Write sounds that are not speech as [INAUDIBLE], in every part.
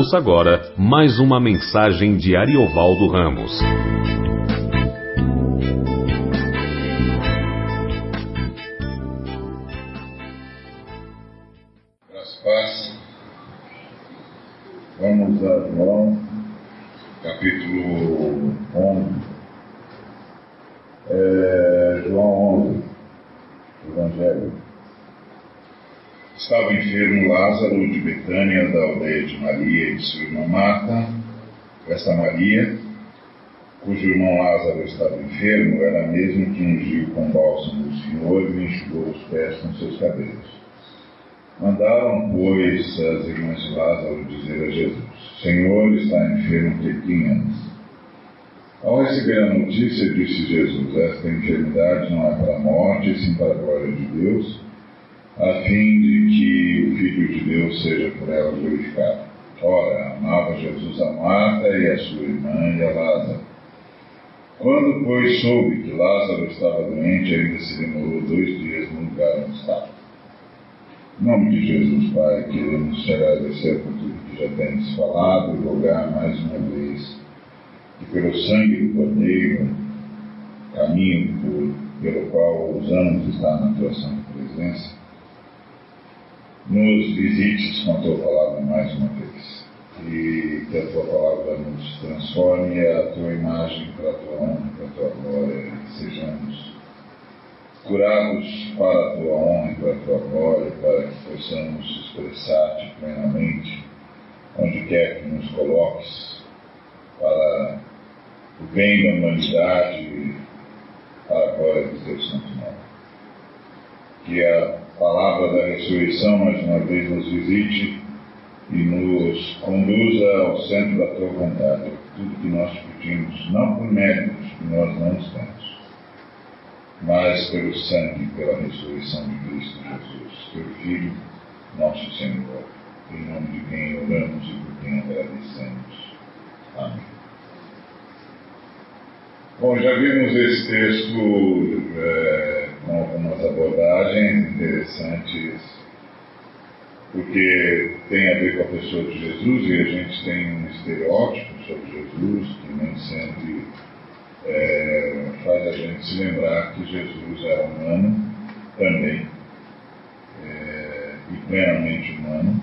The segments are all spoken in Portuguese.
Ouça agora mais uma mensagem de Ariovaldo Ramos. De Betânia, da aldeia de Maria e de sua irmã Marta. Esta Maria, cujo irmão Lázaro estava enfermo, era a mesma que ungiu com bálsamo o Senhor e enxugou os pés com seus cabelos. Mandaram, pois, as irmãs de Lázaro dizer a Jesus: Senhor, está enfermo de quinhas. Ao receber a notícia, disse Jesus: Esta enfermidade não é para a morte, sim para a glória de Deus a fim de que o Filho de Deus seja por ela glorificado. Ora, amava Jesus a Marta e a sua irmã e a Lázaro. Quando, pois, soube que Lázaro estava doente, ainda se demorou dois dias no lugar onde estava. Em nome de Jesus, Pai, queremos te agradecer por tudo que já tens falado e rogar mais uma vez que pelo sangue do Cordeiro, caminho por, pelo qual ousamos estar na tua santa presença, nos visites com a tua palavra mais uma vez. E que a tua palavra nos transforme a tua imagem para a tua honra, para a tua glória, e sejamos curados para a tua honra e para a tua glória, para que possamos expressar-te plenamente onde quer que nos coloques, para o bem da humanidade, para a glória do teu santo nome. Que a palavra da ressurreição mais uma vez nos visite e nos conduza ao centro da tua vontade. Tudo que nós pedimos, não por méritos que nós não temos, mas pelo sangue e pela ressurreição de Cristo Jesus, teu Filho, nosso Senhor, em nome de quem oramos e por quem agradecemos. Amém. Bom, já vimos esse texto. É, algumas abordagens interessantes, porque tem a ver com a pessoa de Jesus e a gente tem um estereótipo sobre Jesus que nem sempre é, faz a gente se lembrar que Jesus era humano também, é, e plenamente humano,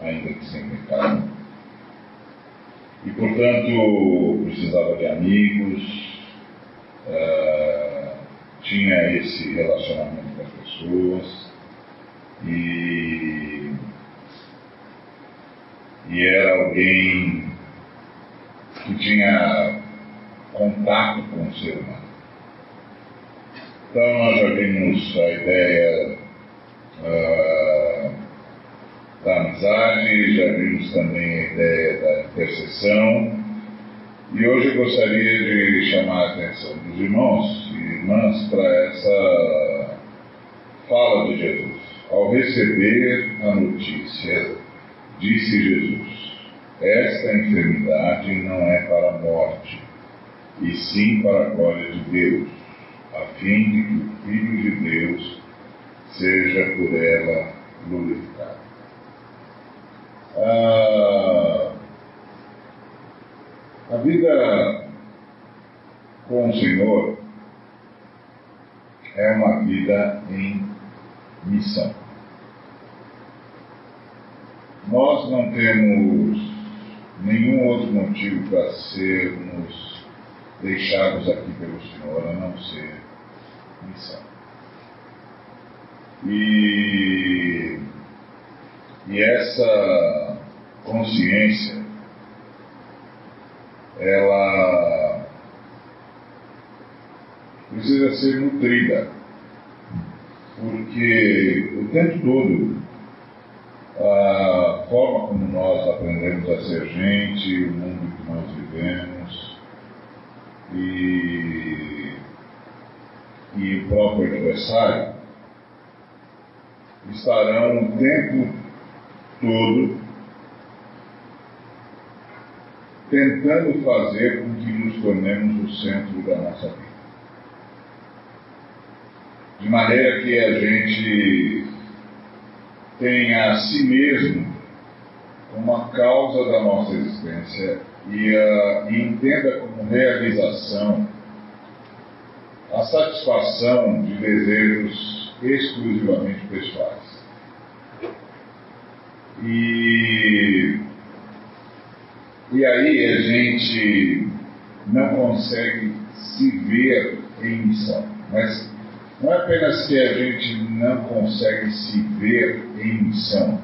ainda que sem pecado. E, portanto, precisava de amigos, uh, tinha esse relacionamento com as pessoas e, e era alguém que tinha contato com o ser humano. Então nós já vimos a ideia uh, da amizade, já vimos também a ideia da intercessão, e hoje eu gostaria de chamar a atenção dos irmãos irmãs para essa fala de Jesus. Ao receber a notícia, disse Jesus: Esta enfermidade não é para a morte, e sim para a glória de Deus, a fim de que o Filho de Deus seja por ela glorificado. Ah, a vida com o Senhor é uma vida em missão. Nós não temos nenhum outro motivo para sermos deixados aqui pelo Senhor a não ser missão. E, e essa consciência, ela precisa ser nutrida, porque o tempo todo a forma como nós aprendemos a ser gente, o mundo que nós vivemos e, e o próprio adversário estarão o tempo todo tentando fazer com que nos tornemos o centro da nossa vida de maneira que a gente tenha a si mesmo como uma causa da nossa existência e, uh, e entenda como realização a satisfação de desejos exclusivamente pessoais. E, e aí a gente não consegue se ver em missão. Mas não é apenas que a gente não consegue se ver em missão,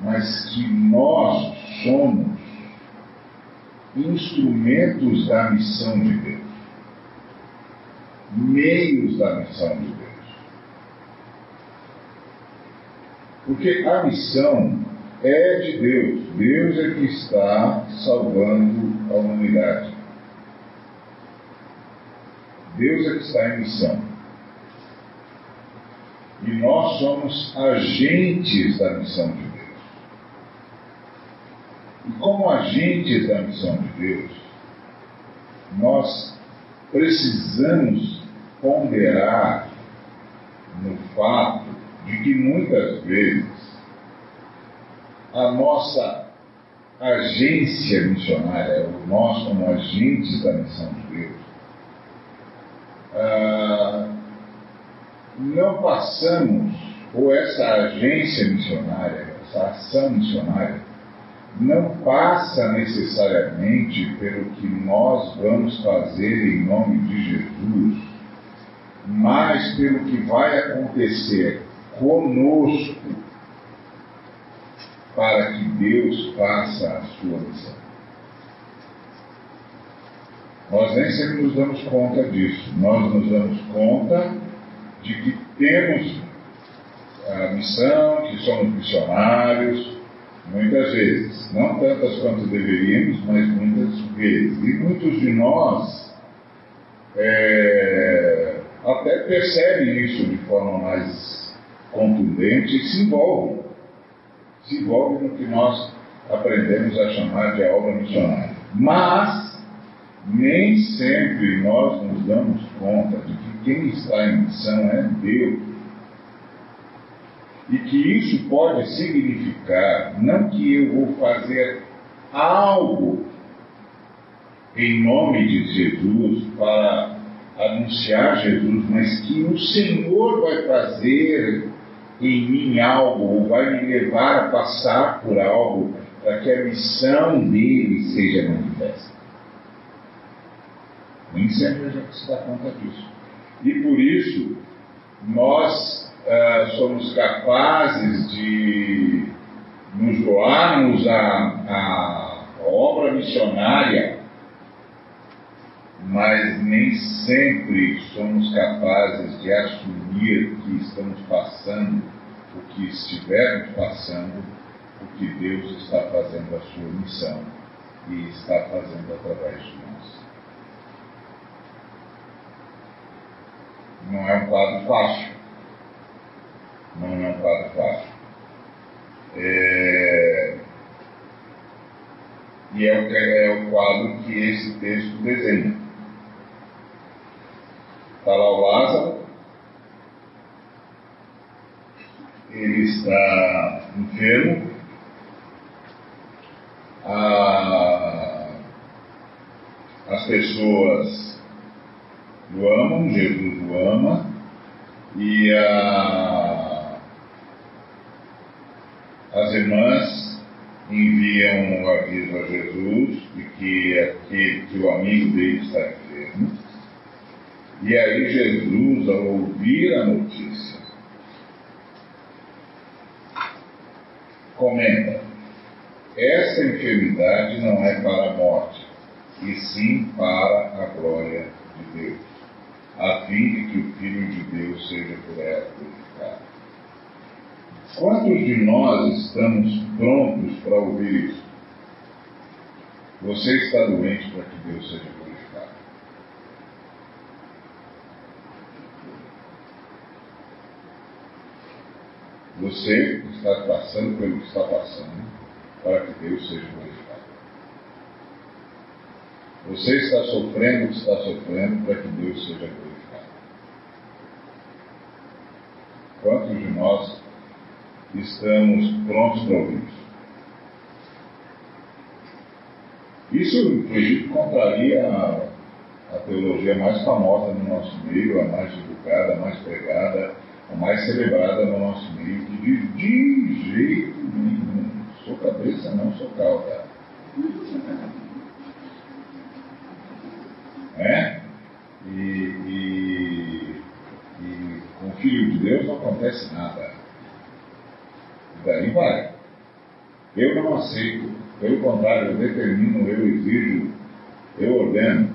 mas que nós somos instrumentos da missão de Deus, meios da missão de Deus. Porque a missão é de Deus, Deus é que está salvando a humanidade. Deus é que está em missão. E nós somos agentes da missão de Deus. E como agentes da missão de Deus, nós precisamos ponderar no fato de que muitas vezes a nossa agência missionária, nós como agentes da missão de Deus, ah, não passamos, ou essa agência missionária, essa ação missionária, não passa necessariamente pelo que nós vamos fazer em nome de Jesus, mas pelo que vai acontecer conosco para que Deus faça a sua missão. Nós nem sempre nos damos conta disso. Nós nos damos conta de que temos a missão, que somos missionários, muitas vezes. Não tantas quanto deveríamos, mas muitas vezes. E muitos de nós é, até percebem isso de forma mais contundente e se envolvem. Se envolvem no que nós aprendemos a chamar de obra missionária. Mas nem sempre nós nos damos conta de quem está em missão é Deus. E que isso pode significar não que eu vou fazer algo em nome de Jesus para anunciar Jesus, mas que o Senhor vai fazer em mim algo, ou vai me levar a passar por algo, para que a missão dele seja manifesta. Nem sempre a gente se dá conta disso. E por isso, nós uh, somos capazes de nos doarmos à, obra missionária, mas nem sempre somos capazes de assumir que estamos passando, o que estivermos passando, o que Deus está fazendo a sua missão e está fazendo através de nós. Não é um quadro fácil. Não é um quadro fácil. É... E é o, é o quadro que esse texto desenha. Está lá o Lázaro, ele está enfermo, as pessoas o amam, Jesus o ama, e a, as irmãs enviam um aviso a Jesus de que, aquele, que o amigo dele está enfermo. E aí Jesus, ao ouvir a notícia, comenta: essa enfermidade não é para a morte, e sim para a glória de Deus a fim de que o Filho de Deus seja por ela glorificado. Quantos de nós estamos prontos para ouvir isso? Você está doente para que Deus seja glorificado. Você está passando pelo que está passando para que Deus seja glorificado. Você está sofrendo o que está sofrendo para que Deus seja glorificado. Quantos de nós estamos prontos para ouvir isso? Isso, inclusive, contraria a, a teologia mais famosa no nosso meio, a mais divulgada, a mais pregada, a mais celebrada no nosso meio, que diz de jeito nenhum, sou cabeça, não sou cauda. É? E, e, e com o Filho de Deus não acontece nada. E daí vai. Eu não aceito. Pelo contrário, eu determino, eu exijo, eu ordeno.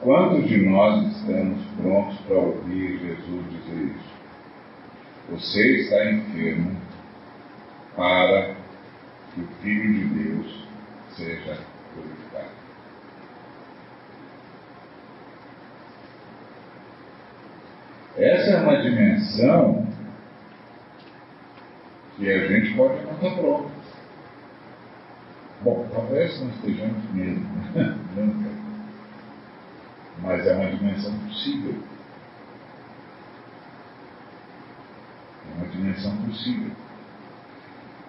Quantos de nós estamos prontos para ouvir Jesus dizer isso? Você está enfermo para que o Filho de Deus seja glorificado. Essa é uma dimensão que a gente pode não estar pronto. Bom, talvez não estejamos mesmo, [LAUGHS] nunca. Mas é uma dimensão possível. É uma dimensão possível.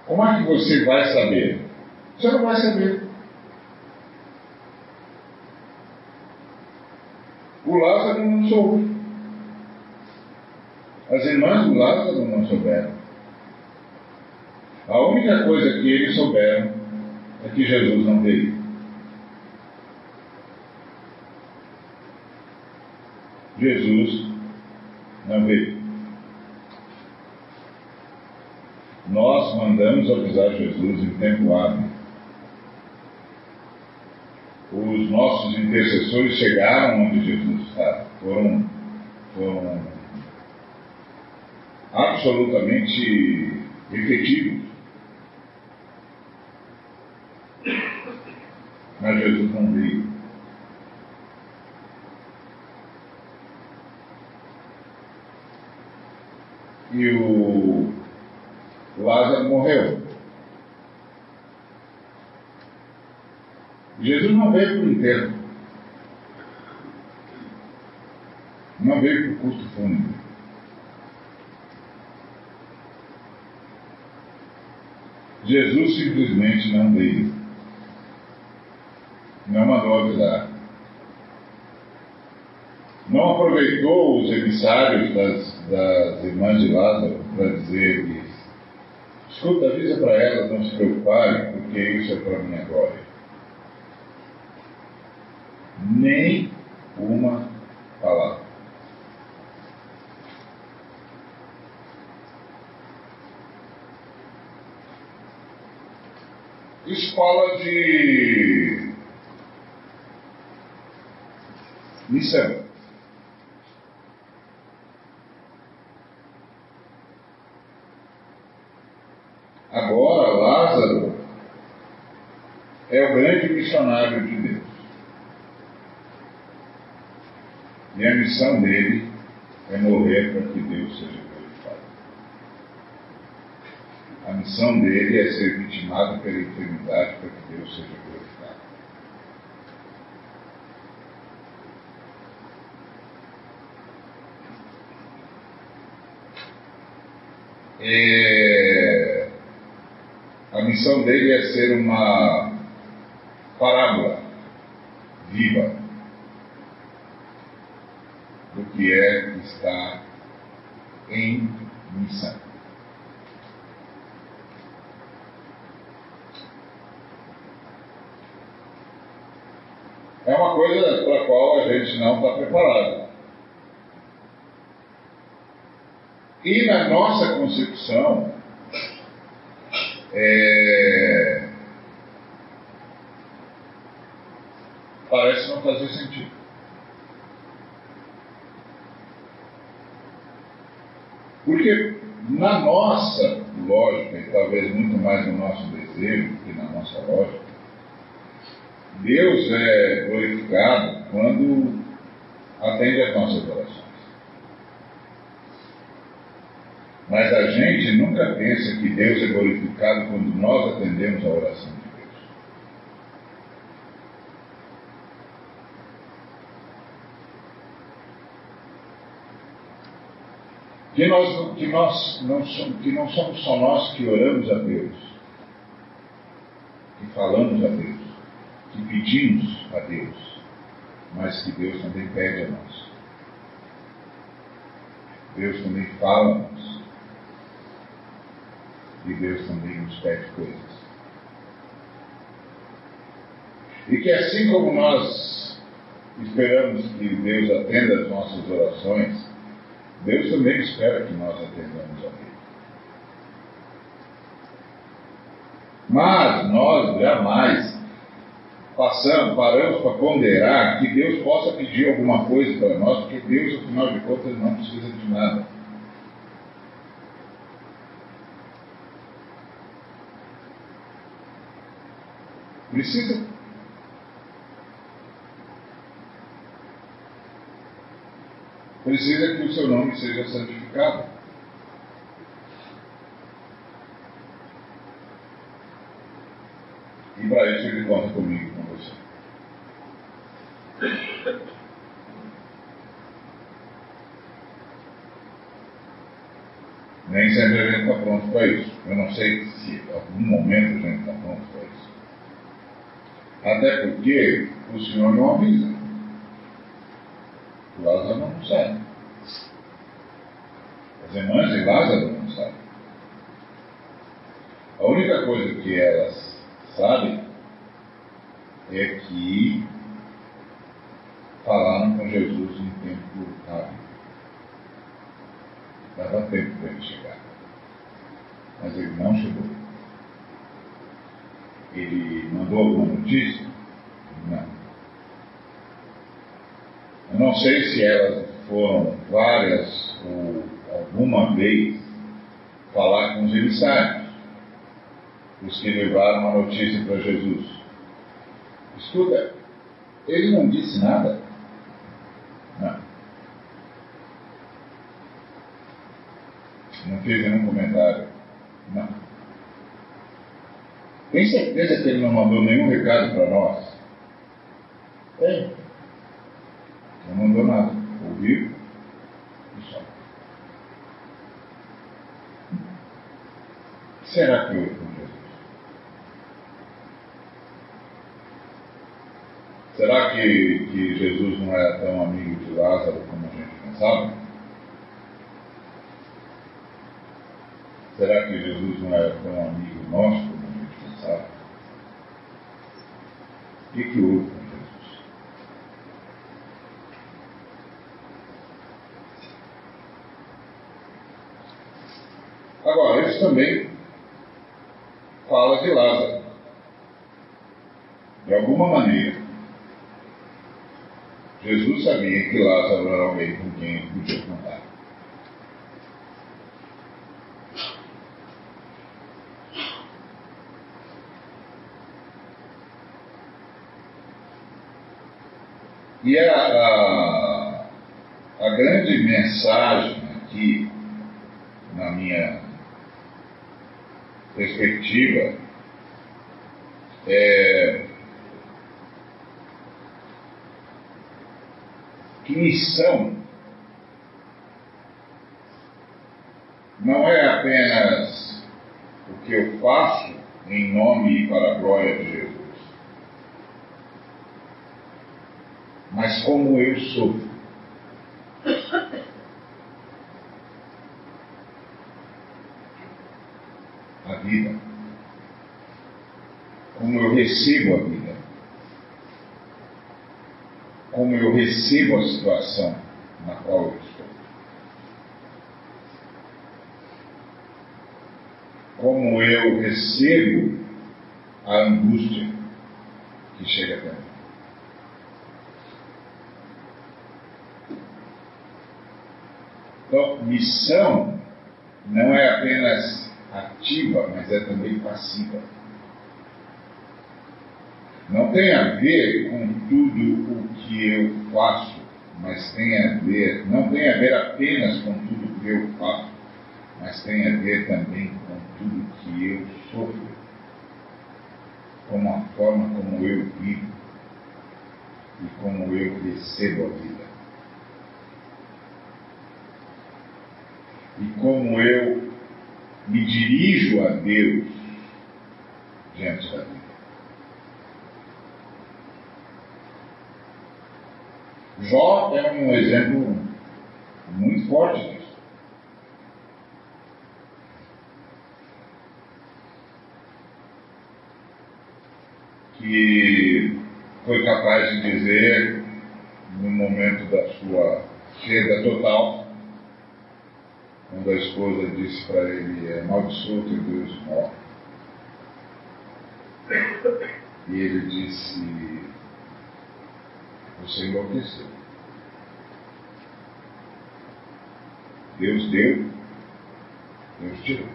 Como é que você vai saber? Você não vai saber. O Lázaro não soube. As irmãs do Lázaro não souberam. A única coisa que eles souberam é que Jesus não veio. Jesus não veio. Nós mandamos avisar Jesus em tempo hábil. Os nossos intercessores chegaram onde Jesus estava. Foram, foram absolutamente efetivos. Mas Jesus não veio. E o Lázaro morreu. Jesus não veio para o enterro. Não veio para o culto Jesus simplesmente não veio. Não mandou avisar. Não aproveitou os emissários das, das irmãs de Lázaro para dizer escuta, avisa para elas não se preocuparem, porque isso é para minha glória. Nem uma palavra. Escola de missão. Agora, Lázaro é o grande missionário de Deus. E a missão dele é morrer para que Deus seja missão dele é ser vitimado pela eternidade para que Deus seja glorificado. É, a missão dele é ser uma parábola viva do que é estar em missão. é uma coisa para a qual a gente não está preparado. E na nossa concepção, é, parece não fazer sentido. Porque na nossa lógica, e talvez muito mais no nosso desejo que na nossa lógica, Deus é glorificado quando atende às nossas orações. Mas a gente nunca pensa que Deus é glorificado quando nós atendemos a oração de Deus. Que nós, que nós não somos, que não somos só nós que oramos a Deus que falamos a Deus, que pedimos a Deus, mas que Deus também pede a nós. Deus também fala a nós. E Deus também nos pede coisas. E que assim como nós esperamos que Deus atenda as nossas orações, Deus também espera que nós atendamos a Ele. Mas nós jamais passamos, paramos para ponderar que Deus possa pedir alguma coisa para nós, porque Deus, afinal de contas, não precisa de nada. Precisa precisa que o seu nome seja santificado. E para isso ele conta comigo, com você. Nem sempre a gente está pronto para isso. Eu não sei se em algum momento a gente está pronto para isso. Até porque o Senhor não avisa. Lázaro não sabe. As irmãs de Lázaro não sabem. A única coisa que elas sabem é que falaram com Jesus em tempo rápido. Dava tempo para ele chegar. Mas ele não chegou. Ele mandou alguma notícia? Não. Eu não sei se elas foram várias ou alguma vez falar com os emissários, os que levaram a notícia para Jesus. Escuta, ele não disse nada. Não. Não fez nenhum comentário. Não. Tem certeza que ele não mandou nenhum recado para nós? Tem. Não mandou nada. Ouviu e só. Será que houve com Jesus? Será que, que Jesus não era tão amigo de Lázaro como a gente pensava? Será que Jesus não era tão amigo nosso como a gente pensava? O que, que houve com Agora, isso também fala de Lázaro. De alguma maneira, Jesus sabia que Lázaro era alguém com quem podia contar. E a, a, a grande mensagem aqui, na minha perspectiva, é, que missão não é apenas o que eu faço em nome e para a glória de Jesus, mas como eu sou. a vida, como eu recebo a vida, como eu recebo a situação na qual eu estou. Como eu recebo a angústia que chega até mim. Então, missão não é apenas ativa, mas é também passiva. Não tem a ver com tudo o que eu faço, mas tem a ver, não tem a ver apenas com tudo que eu faço, mas tem a ver também com tudo que eu sofro, com a forma como eu vivo e como eu recebo a vida. E como eu me dirijo a Deus diante da vida. Jó é um exemplo muito forte disso. Que foi capaz de dizer, no momento da sua queda total, quando a esposa disse para ele: É maldiçoto e Deus morre. E ele disse: Você enlouqueceu. Deus deu, Deus tirou.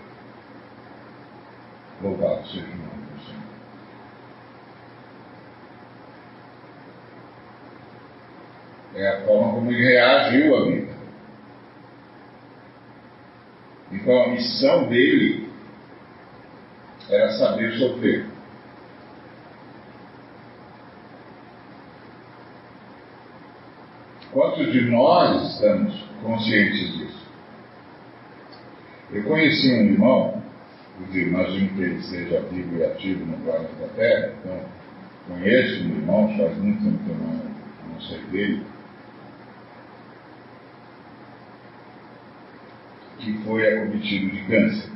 Louvado seja o nome do Senhor. É a forma como ele reagiu à vida. Então a missão dele era saber sofrer. Quantos de nós estamos conscientes disso? Eu conheci um irmão, imagino que ele seja vivo e ativo no planeta Terra, então conheço um irmão, faz muito tempo que eu não, não sei dele, que foi acometido de câncer.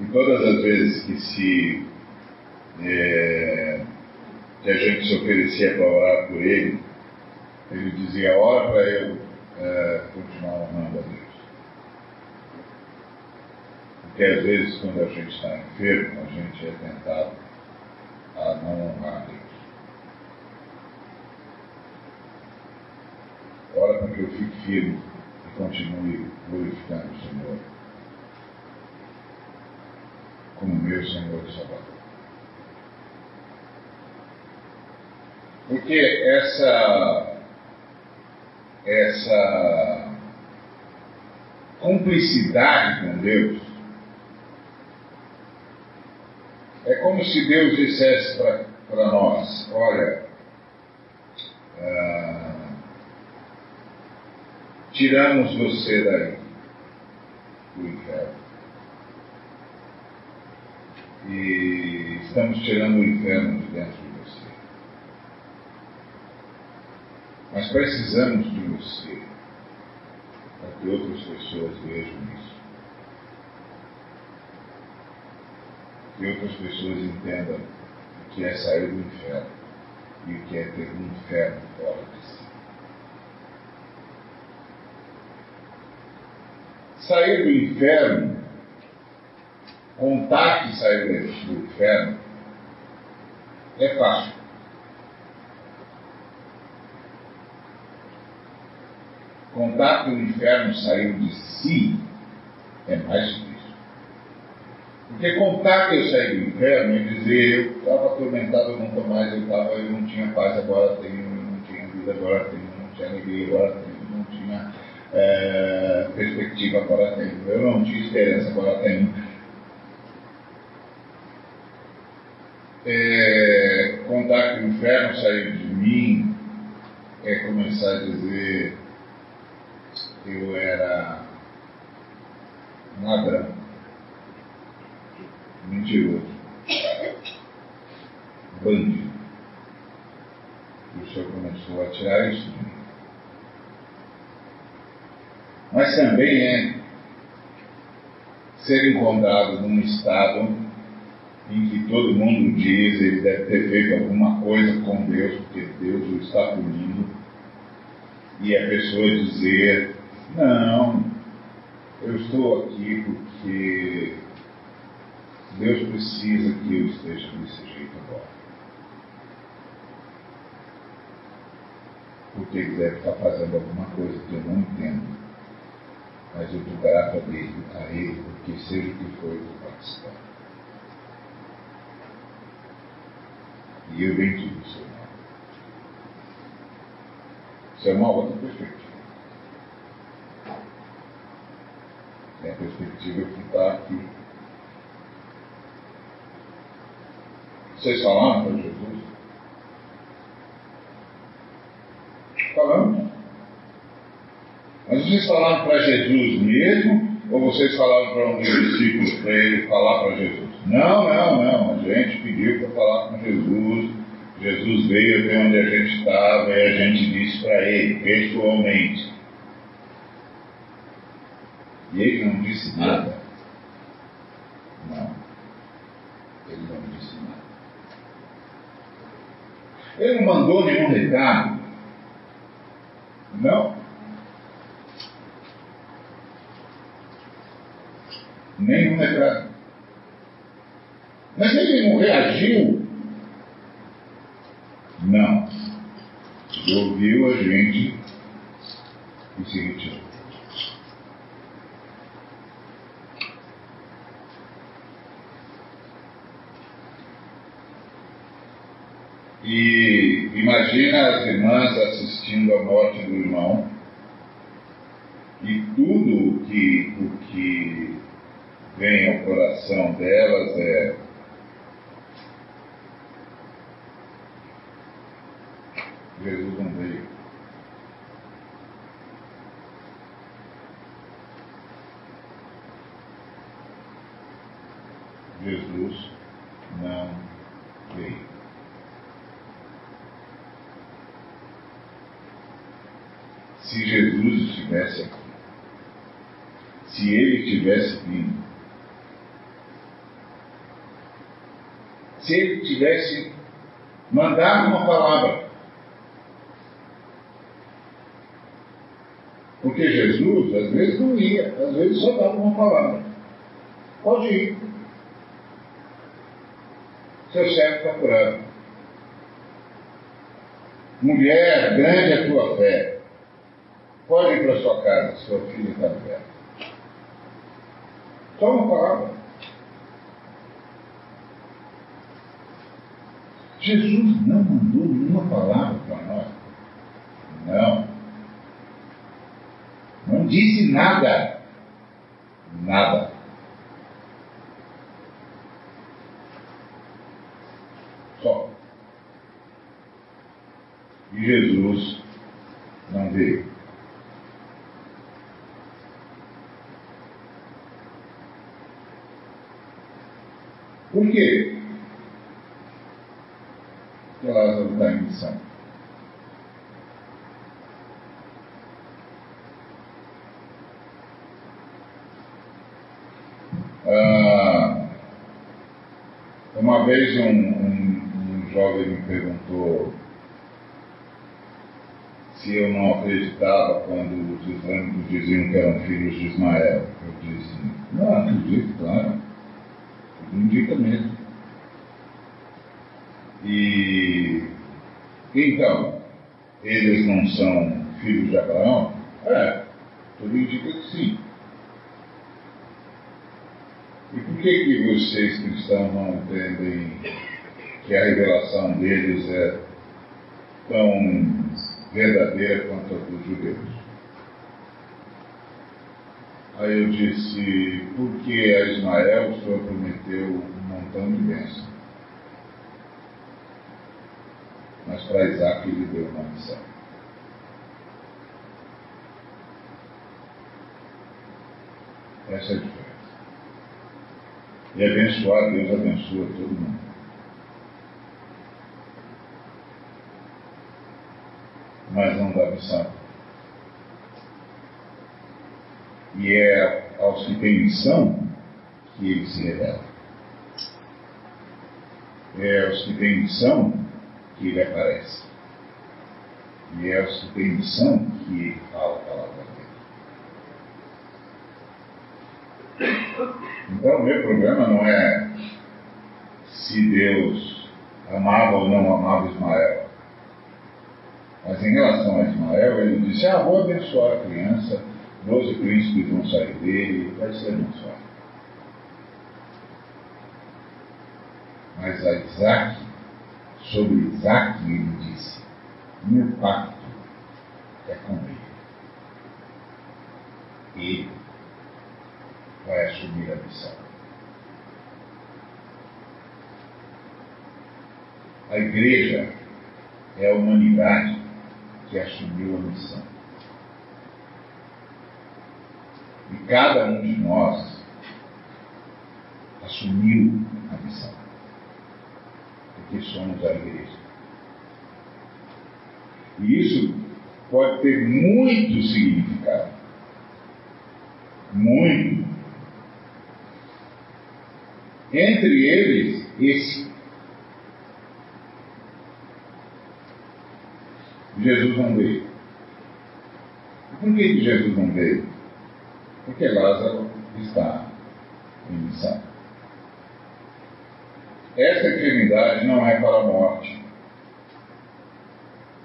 E todas as vezes que se é, que a gente se oferecia para orar por ele, ele dizia, ora para eu é, continuar honrando a Deus. Porque às vezes quando a gente está enfermo, a gente é tentado a não honrar a Deus. Ora para que eu fique firme e continue glorificando o Senhor como meu Senhor e Salvador. Porque essa essa cumplicidade com Deus é como se Deus dissesse para nós: olha, ah, tiramos você daí, do inferno. E estamos tirando o inferno de dentro de Nós precisamos de você para que outras pessoas vejam isso. Que outras pessoas entendam o que é sair do inferno e o que é ter um inferno fora de si. Sair do inferno, contar que saiu do inferno, é fácil. Contar que o inferno saiu de si é mais difícil. Porque contar que eu saí do inferno é dizer eu estava atormentado, nunca mais eu estava, eu não tinha paz, agora tenho, eu não tinha vida, agora tenho, não tinha alegria, agora tenho, não tinha é, perspectiva, agora tenho, eu não tinha esperança, agora tenho. É, contar que o inferno saiu de mim é começar a dizer eu era um ladrão, mentiroso, bandido. E o Senhor começou a tirar isso de mim. Mas também é ser encontrado num estado em que todo mundo diz ele deve ter feito alguma coisa com Deus, porque Deus o está punindo, e a pessoa dizer não, eu estou aqui porque Deus precisa que eu esteja desse jeito agora. Porque Ele deve estar fazendo alguma coisa que eu não entendo. Mas eu estou grato a Ele, a Ele, porque seja o que for, eu vou participar. E eu bendigo o seu nome. Isso é uma outra perspectiva. Que está aqui. Vocês falaram para Jesus? Falamos. Mas vocês falaram para Jesus mesmo? Ou vocês falaram para um dos discípulos para ele falar para Jesus? Não, não, não. A gente pediu para falar com Jesus, Jesus veio até onde a gente estava e a gente disse para ele, pessoalmente. E ele não disse nada. Não. Ele não disse nada. Ele não mandou nenhum recado. Não. Nenhum recado. Mas ele não reagiu não. Ouviu a gente e se retirou. E imagina as irmãs assistindo a morte do irmão. E tudo que, o que vem ao coração delas é Jesus não veio. Jesus não veio. Se Jesus estivesse aqui, se ele tivesse vindo, se ele tivesse mandado uma palavra, Porque Jesus, às vezes, não ia, às vezes só dava uma palavra. Pode ir. Seu servo está curado. Mulher, grande a tua fé. Pode ir para sua casa, sua filha está liberta. Só uma palavra. Jesus não mandou nenhuma palavra para nós. Não disse nada. Nada. Só. E Jesus não veio. Por quê? Porque Missão. Uma vez um, um, um jovem me perguntou se eu não acreditava quando os islâmicos diziam que eram filhos de Ismael. Eu disse, não, acredito, claro. Indica mesmo. E então, eles não são filhos de Abraão? É, tudo indica que sim. E por que, que vocês cristãos não entendem que a revelação deles é tão verdadeira quanto a dos judeus? Aí eu disse, porque a Ismael o Senhor prometeu um montão de bênçãos. Mas para Isaac ele deu uma missão. Essa é a diferença. E abençoar, Deus abençoa todo mundo. Mas não dá missão. E é aos que têm missão que ele se revela. É aos que têm missão que ele aparece. E é aos que têm missão que ele fala a palavra dele. Então, meu problema não é se Deus amava ou não amava Ismael. Mas em relação a Ismael, ele disse: Ah, vou abençoar a criança, doze príncipes vão sair dele, vai ser abençoado. Mas a Isaac, sobre Isaac, ele disse: Meu pacto é com ele. Ele vai assumir a missão. A igreja é a humanidade que assumiu a missão. E cada um de nós assumiu a missão. Porque somos a igreja. E isso pode ter muito significado. Muito. Entre eles, esse. Jesus não veio. Por que Jesus não veio? Porque Lázaro está em missão. Essa enfermidade não é para a morte,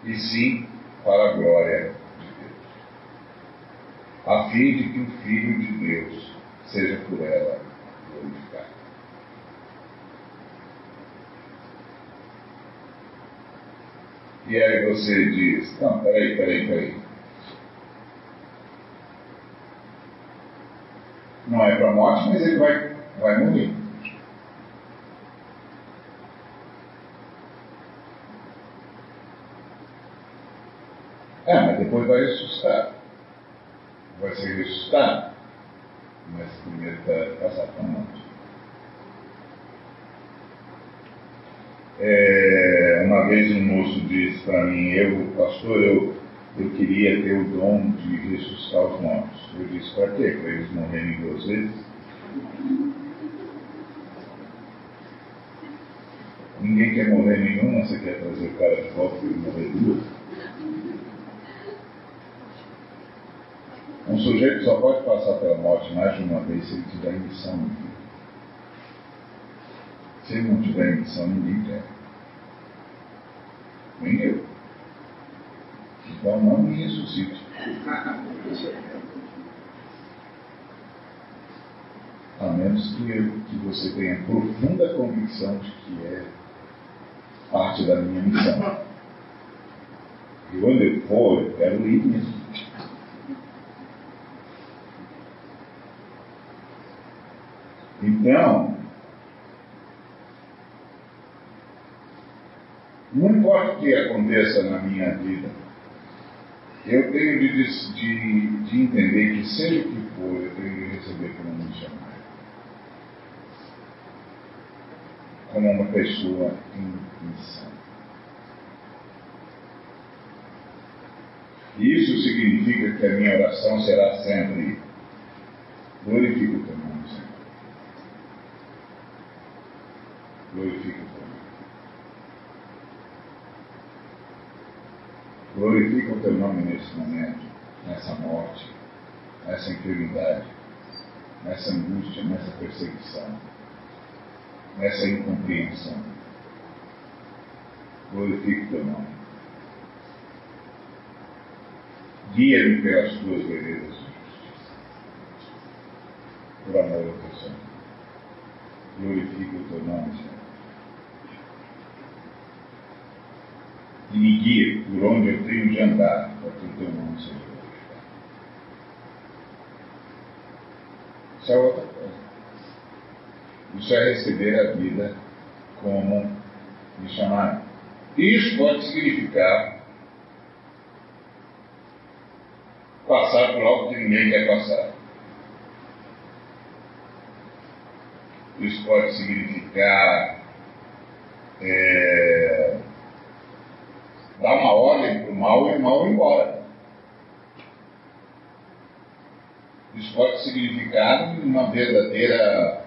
e sim para a glória de Deus, a fim de que o Filho de Deus seja por ela glorificado. E aí você diz, não, peraí, peraí, peraí. Não é para a morte, mas ele vai, vai morrer. É, mas depois vai ressuscitar. Vai ser ressuscitado. Mas primeiro está passar para morte. É, uma vez um moço disse para mim, eu, pastor, eu, eu queria ter o dom de ressuscitar os mortos. Eu disse, para quê? Para eles morrerem duas vezes? Ninguém quer morrer nenhuma, você quer trazer o cara de volta e morrer duas? Um sujeito só pode passar pela morte mais de uma vez se ele tiver em missão. Se ele não tiver missão, ninguém quer. Nem eu. Então não me ressuscite. A menos que, eu, que você tenha profunda convicção de que é parte da minha missão. E onde eu for, eu quero ir mesmo. Então, não importa o que aconteça na minha vida, eu tenho de, de, de entender que, seja o que for, eu tenho de receber como missionário. Como uma pessoa em missão. Isso significa que a minha oração será sempre glorifica o teu nome, Senhor. glorifica o teu nome. Glorifica o teu nome nesse momento, nessa morte, nessa enfermidade, nessa angústia, nessa perseguição, nessa incompreensão. Glorifica o teu nome. Guia-me pelas tuas veredas de justiça. Por amor ao teu sangue. Glorifica o teu nome, Senhor. E me guia por onde eu tenho de andar, para que o teu nome seja glorificado. Isso é outra coisa. Isso é receber a vida como missionário. Isso pode significar passar por algo que ninguém quer passar. Isso pode significar é, dar uma ordem para o mal e o mal embora. Isso pode significar uma verdadeira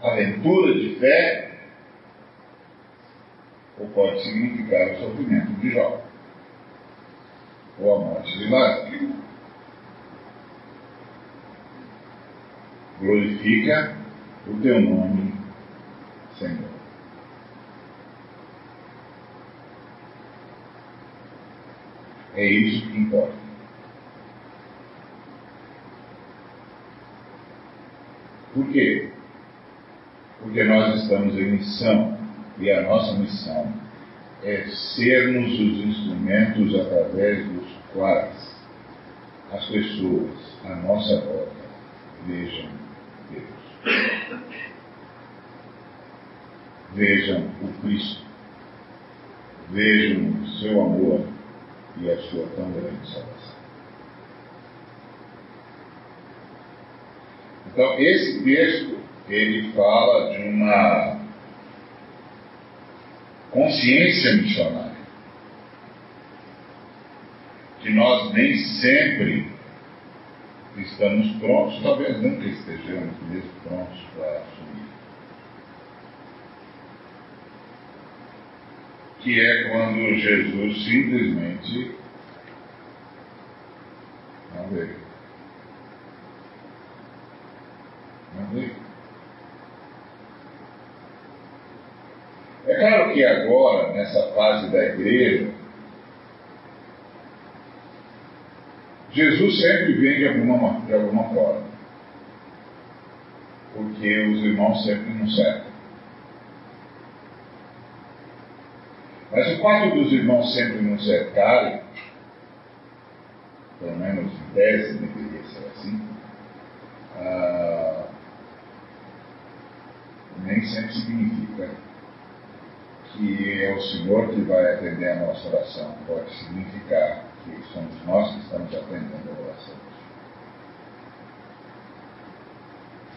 aventura de fé, ou pode significar o sofrimento de Jó, ou a morte de Lázaro. Glorifica o teu nome, Senhor. É isso que importa. Por quê? Porque nós estamos em missão e a nossa missão é sermos os instrumentos através dos quais as pessoas à nossa volta vejam Deus. Vejam o Cristo. Vejam o seu amor e a sua tão grande salvação. Então, esse texto, ele fala de uma consciência missionária. que nós nem sempre estamos prontos, talvez nunca estejamos mesmo prontos para assumir. Que é quando Jesus simplesmente não veio. Não veio. É claro que agora, nessa fase da igreja, Jesus sempre vem de alguma, de alguma forma. Porque os irmãos sempre nos cercam. Mas o fato dos irmãos sempre nos cercarem, pelo menos em tese deveria ser assim, ah, nem sempre significa que é o Senhor que vai atender a nossa oração. Pode significar que somos nós que estamos atendendo a oração.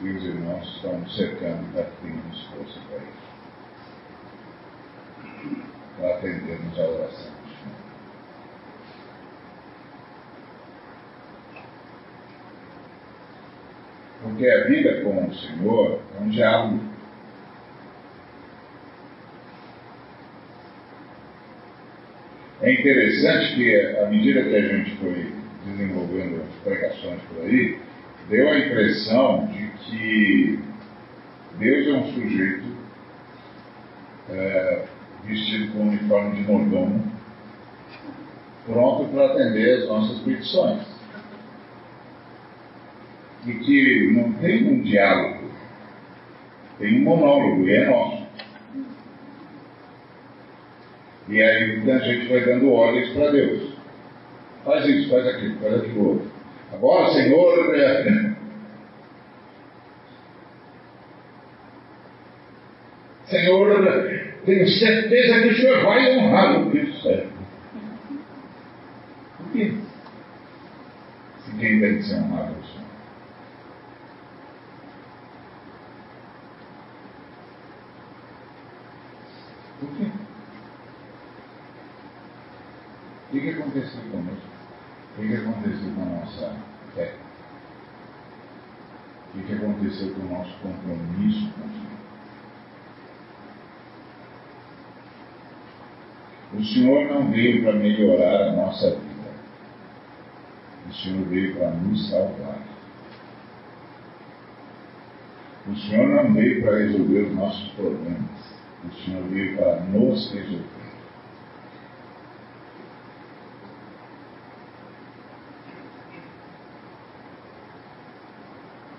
E os irmãos estão cercando que tenhamos força para isso. Para atendermos a oração. Porque a vida com o Senhor é um diálogo É interessante que, à medida que a gente foi desenvolvendo as pregações por aí, deu a impressão de que Deus é um sujeito é, vestido com um uniforme de mordomo, pronto para atender as nossas petições. E que não tem um diálogo, tem um monólogo, e é nosso. E aí a gente vai dando ordens para Deus. Faz isso, faz aquilo, faz aquilo outro. Agora, Senhor, é... [LAUGHS] Senhor, tenho certeza que o Senhor vai honrar o que serve. Por quê? Se quem tem que ser honrado é o Senhor. Por quê? O que, aconteceu conosco? O que, aconteceu com a nossa fé? O que aconteceu com o nosso compromisso com o Senhor? O Senhor não veio para melhorar a nossa vida. O Senhor veio para nos salvar. O Senhor não veio para resolver os nossos problemas. O Senhor veio para nos resolver.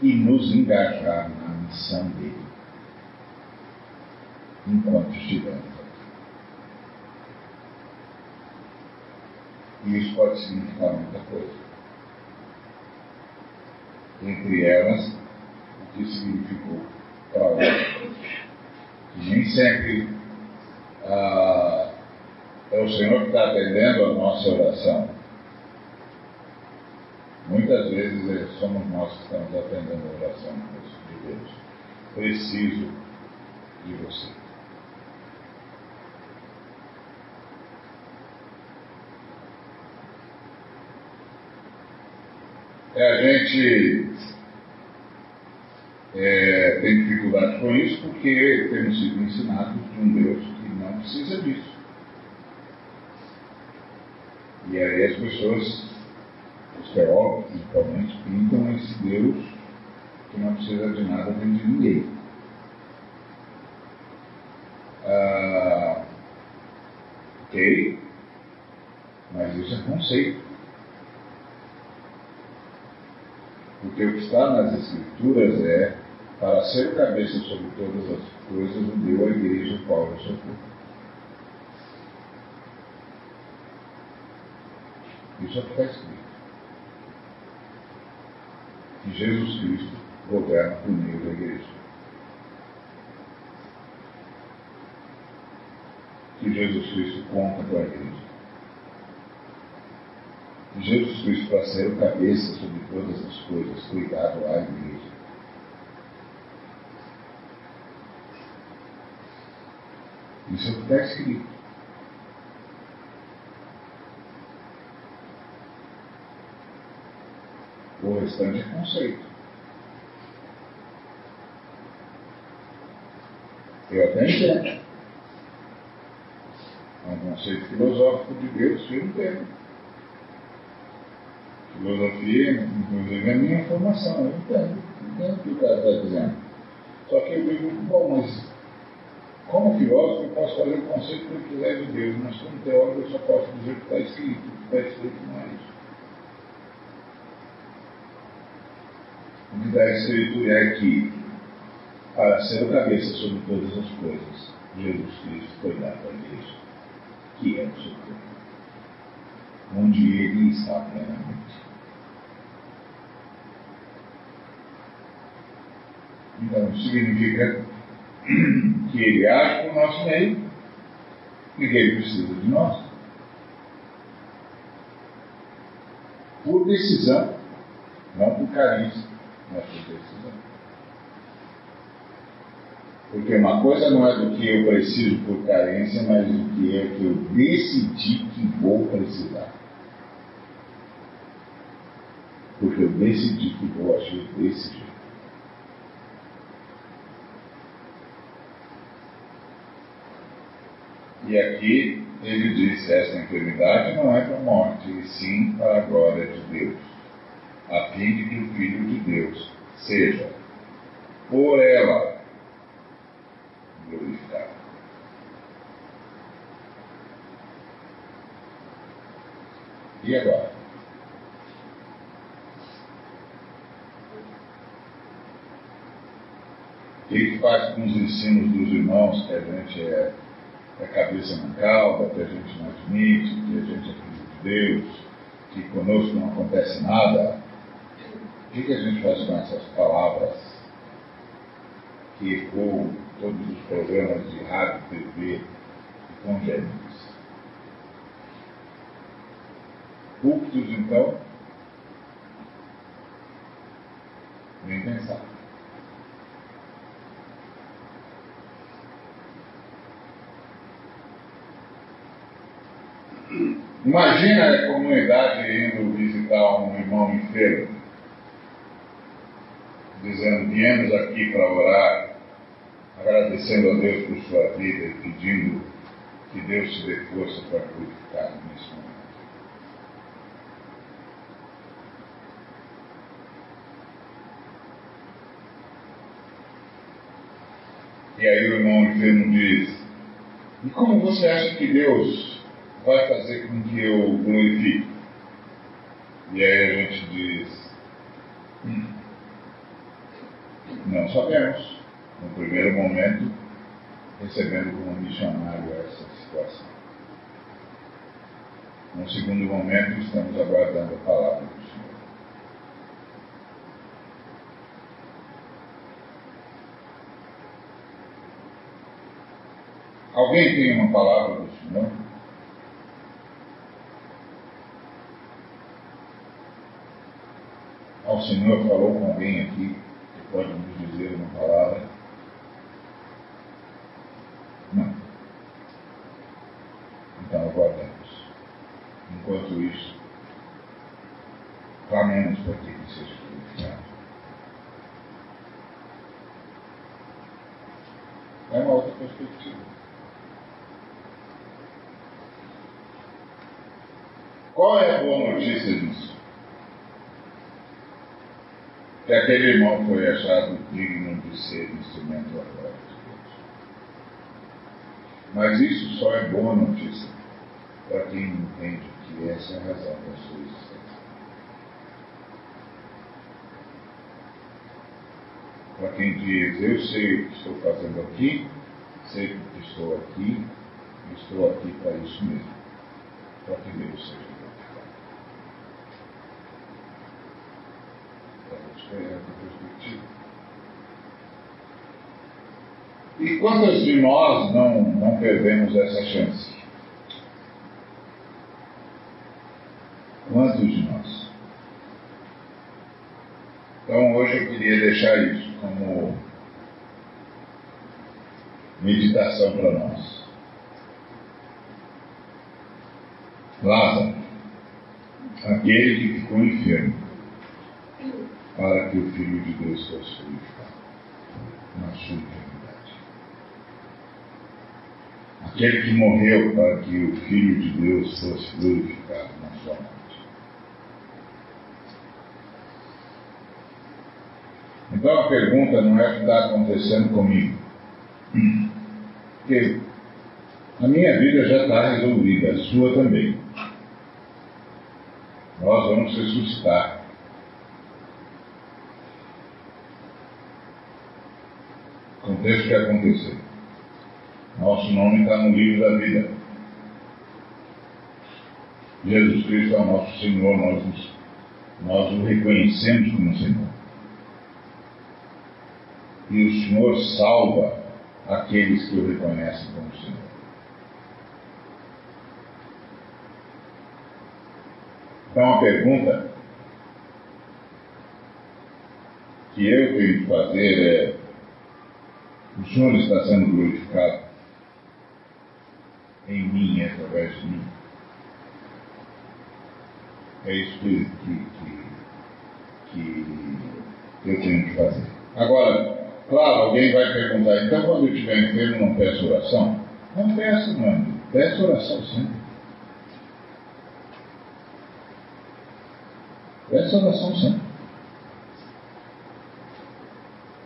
e nos engajar na missão dele, enquanto estivermos aqui. E isso pode significar muita coisa. Entre elas, o que significou para hoje. Que nem sempre ah, é o Senhor que está atendendo a nossa oração Muitas vezes é, somos nós que estamos atendendo a oração de Deus. Preciso de você. É, a gente é, tem dificuldade com isso porque temos sido ensinados de um Deus que não precisa disso. E aí as pessoas os teólogos, principalmente, pintam esse Deus que não precisa de nada nem de ninguém. Ah, ok, mas isso é conceito. Porque o que está nas Escrituras é para ser cabeça sobre todas as coisas, o deu a igreja o qual eu sou Isso é o que está escrito que Jesus Cristo governa por meio da igreja. Que Jesus Cristo conta com a igreja. Que Jesus Cristo, para ser o cabeça sobre todas as coisas, cuidado à igreja. Isso é o que está escrito. restante é conceito. Eu até entendo. É um conceito filosófico de Deus, eu entendo. Filosofia, inclusive, é a minha formação, eu entendo. Entendo o que o cara está dizendo. Só que eu digo, bom, mas como filósofo eu posso fazer o conceito que eu quiser de Deus, mas como teólogo eu só posso dizer o que está escrito. O que está escrito não é isso. O que está escrito é que, para ser o cabeça sobre todas as coisas, Jesus Cristo foi dado a igreja, que é o seu corpo, onde ele está plenamente. Então, significa que ele age no nosso meio e que ele precisa de nós. Por decisão, não por carência, mas por decisão. Porque uma coisa não é do que eu preciso por carência, mas do que é que eu decidi que vou precisar. Porque eu decidi que vou agir desse jeito. E aqui ele diz: esta enfermidade não é para a morte, e sim para a glória de Deus, a fim de que o Filho de Deus seja, por ela, glorificado. E agora? O que faz com os ensinos dos irmãos que a gente é a cabeça não calda, que a gente não admite, que a gente acredita em Deus, que conosco não acontece nada. O que, que a gente faz com essas palavras que ecoam todos os programas de rádio, TV e congêneres? Púlpitos, então, nem pensar. Imagina a comunidade indo visitar um irmão enfermo, dizendo: Viemos aqui para orar, agradecendo a Deus por sua vida e pedindo que Deus te dê força para purificar nesse momento. E aí o irmão enfermo diz: E como você acha que Deus vai fazer com que eu glorifique? E aí a gente diz: hum, Não sabemos. No primeiro momento, recebendo como missionário essa situação. No segundo momento, estamos aguardando a palavra do Senhor. Alguém tem uma palavra do Senhor? O Senhor falou com alguém aqui que pode nos dizer uma palavra? Não. Então aguardemos. Enquanto isso, clamemos para que ele seja glorificado. É uma outra perspectiva. Qual é a boa notícia disso? Que aquele irmão foi achado digno de ser instrumento da glória de Deus. Mas isso só é boa notícia para quem entende que essa é a razão da sua existência. Para quem diz, eu sei o que estou fazendo aqui, sei que estou aqui, estou aqui para isso mesmo, para que Deus seja perspectiva. E quantos de nós não, não perdemos essa chance? Quantos de nós? Então hoje eu queria deixar isso como meditação para nós. Lázaro, aquele que ficou enfermo, para que o Filho de Deus fosse glorificado na sua eternidade. Aquele que morreu para que o Filho de Deus fosse glorificado na sua morte. Então a pergunta não é o que está acontecendo comigo. Porque a minha vida já está resolvida, a sua também. Nós vamos ressuscitar. Aconteça o que acontecer. Nosso nome está no livro da vida. Jesus Cristo é o nosso Senhor, nós, nós o reconhecemos como Senhor. E o Senhor salva aqueles que o reconhecem como Senhor. Então a pergunta que eu tenho que fazer é: o Senhor está sendo glorificado em mim, através de mim? É isso que, que, que, que eu tenho que fazer. Agora, claro, alguém vai perguntar, então quando eu estiver enfermo não peço oração? Não peço, mano. Peço oração sempre. Peça oração sempre.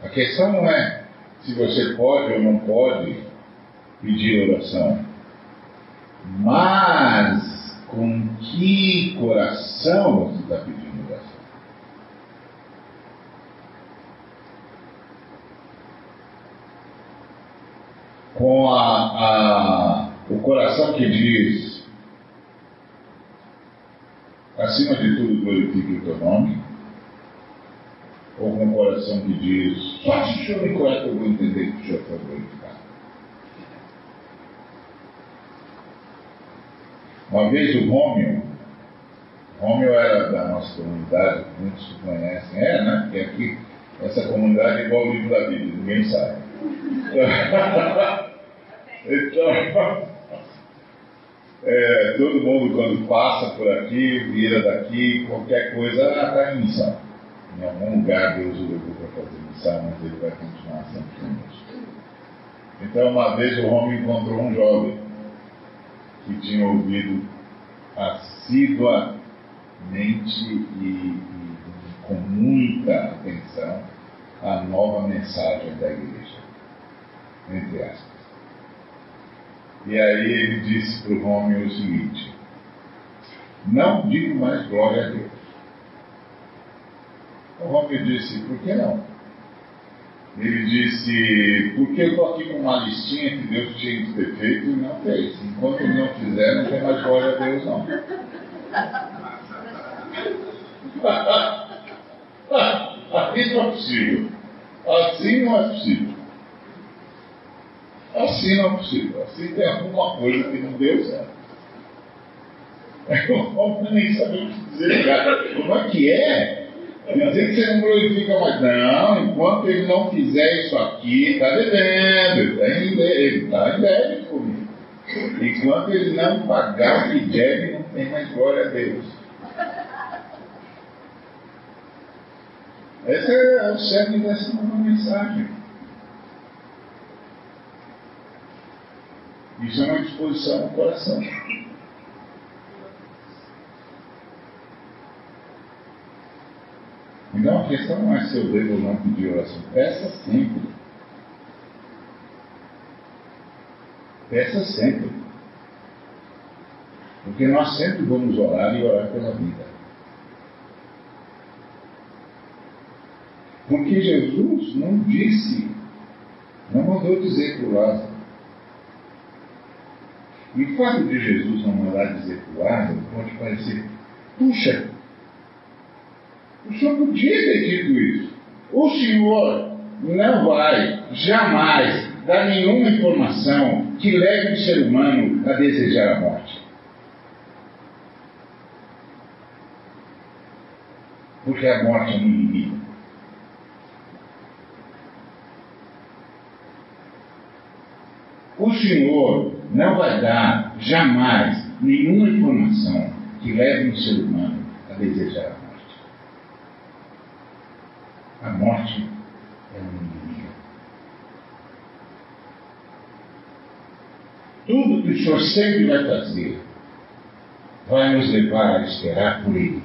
A questão não é se você pode ou não pode pedir oração, mas com que coração você está pedindo oração. Com a, a, o coração que diz acima de tudo, glorifique o teu nome. Ou com um coração que diz, se o Senhor me conhece, eu vou entender que o Senhor foi glorificado. Uma vez o Rômio, Rômio era da nossa comunidade, muitos conhecem, é, né? Porque aqui, essa comunidade é igual ao livro da Bíblia, ninguém sabe. [LAUGHS] então, é, todo mundo quando passa por aqui, vira daqui, qualquer coisa, está em missão. Em algum lugar Deus o levou para fazer missão, mas ele vai continuar sempre conosco. Então uma vez o homem encontrou um jovem que tinha ouvido assiduamente e, e com muita atenção a nova mensagem da igreja. Entre aspas. E aí ele disse para o homem o seguinte: Não digo mais glória a Deus. O homem disse: Por que não? Ele disse: Porque eu estou aqui com uma listinha que Deus tinha que ter feito e não fez. Enquanto ele não fizer, não tem mais glória a Deus, não. [LAUGHS] Assim não é possível. Assim não é possível. Assim não é possível. Assim tem alguma coisa que não deu certo. [LAUGHS] Eu nem sabia o que dizer, cara. Como é que é? Dizer que você não glorifica mais. Não, enquanto ele não fizer isso aqui, está devendo. Ele está em débito comigo. Enquanto ele não pagar que deve, não tem mais glória a Deus. Esse é o cerne dessa nova mensagem. Isso é uma disposição ao coração. Então a questão não é se eu devo ou não pedir oração. Peça sempre. Peça sempre. Porque nós sempre vamos orar e orar pela vida. Porque Jesus não disse, não mandou dizer para o Lázaro, e o fato de Jesus não mandar dizer para o Lázaro pode parecer, puxa, o senhor podia ter dito isso. O senhor não vai jamais dar nenhuma informação que leve o ser humano a desejar a morte. Porque a morte é um inimigo. O Senhor não vai dar jamais nenhuma informação que leve o ser humano a desejar a morte. A morte é uma inimiga. Tudo que o Senhor sempre vai fazer vai nos levar a esperar por Ele,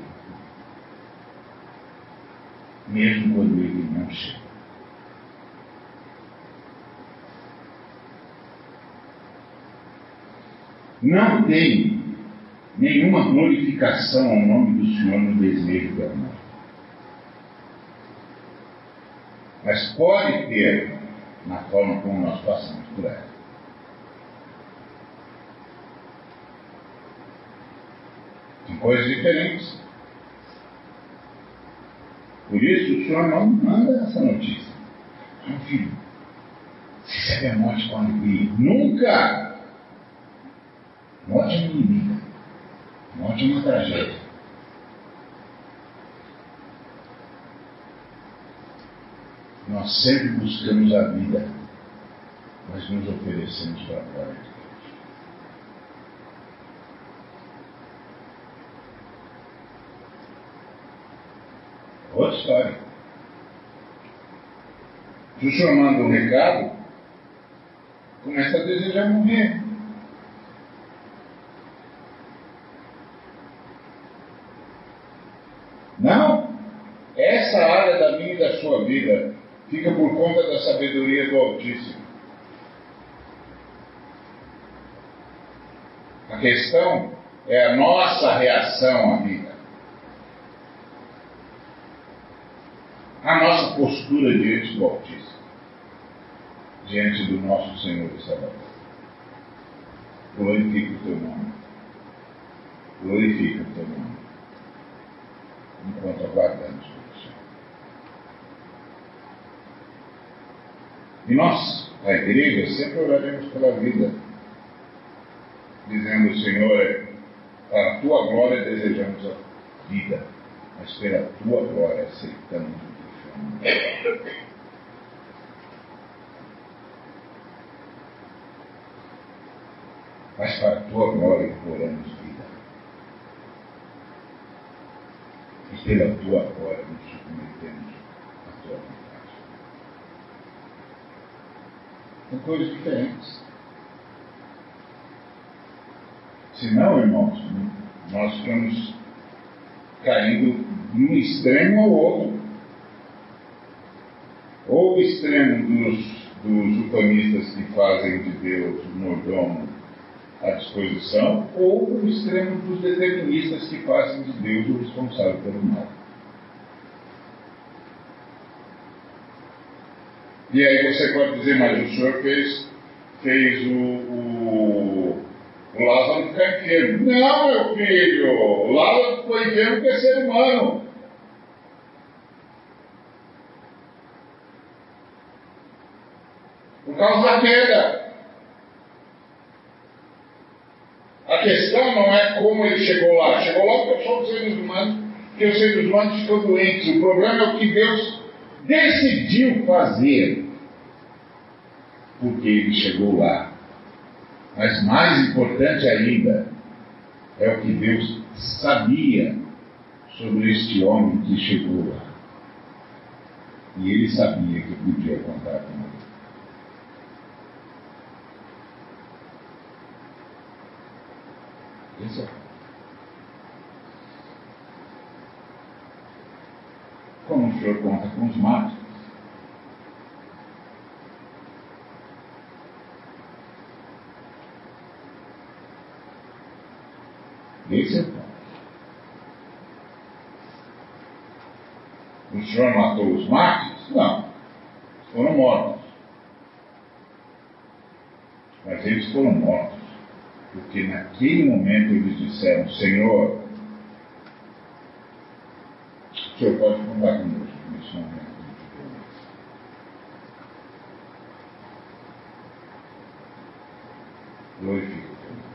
mesmo quando Ele não chega. Não tem nenhuma glorificação ao nome do Senhor no desejo da morte. Mas pode ter na forma como nós passamos por ela. São coisas diferentes. Por isso o Senhor não manda essa notícia. Meu filho, se serve a morte com alegria. Nunca! Morte é inimiga. Morte é uma tragédia. Nós sempre buscamos a vida, mas nos oferecemos para a glória de Deus. Outra história. Senhor manda um recado, começa a desejar morrer. Não. Essa área da minha e da sua vida fica por conta da sabedoria do Altíssimo. A questão é a nossa reação à vida. A nossa postura diante do Altíssimo. Diante do nosso Senhor e Salvador. Glorifica o teu nome. Glorifica o teu nome enquanto aguardamos por Senhor. E nós, a igreja, sempre oraremos pela vida, dizendo, Senhor, para a tua glória desejamos a vida, mas pela tua glória aceitamos o que chamamos. Mas para a tua glória imploramos vida. e pela tua glória nos submetemos à tua vontade. São coisas diferentes. Senão, irmãos, nós estamos caindo de um extremo ao outro. Ou o extremo dos, dos ufanistas que fazem de Deus o mordomo à disposição, ou o extremo dos deterministas que fazem de Deus o responsável pelo mal. E aí você pode dizer, mas o senhor fez, fez o, o, o Lázaro enfermo. Não, meu filho, o Lázaro ficou enfermo porque é ser humano. Por causa da queda. A questão não é como ele chegou lá. Chegou lá porque somos seres humanos, porque os seres humanos ficam doentes. O problema é o que Deus decidiu fazer. Porque ele chegou lá. Mas mais importante ainda é o que Deus sabia sobre este homem que chegou lá. E ele sabia que podia contar com ele. Esse é. Como o senhor conta com os matos. Esse é o ponto. Senhor matou os mártires? Não. Foram mortos. Mas eles foram mortos porque naquele momento eles disseram: Senhor, o Senhor pode contar conosco nesse momento de violência. Glorifica o teu nome.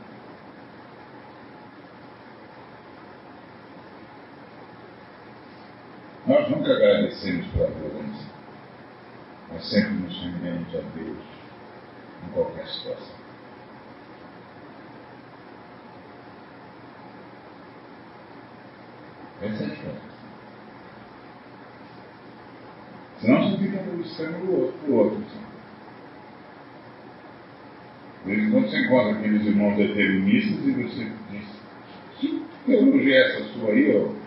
Nós nunca agradecemos pela violência, mas sempre nos rendemos a Deus em qualquer situação. Essa é a diferença. Senão você fica buscando o outro. O outro assim. De vez em quando você encontra aqueles irmãos deterministas e você diz, que teologia é essa sua aí, ó?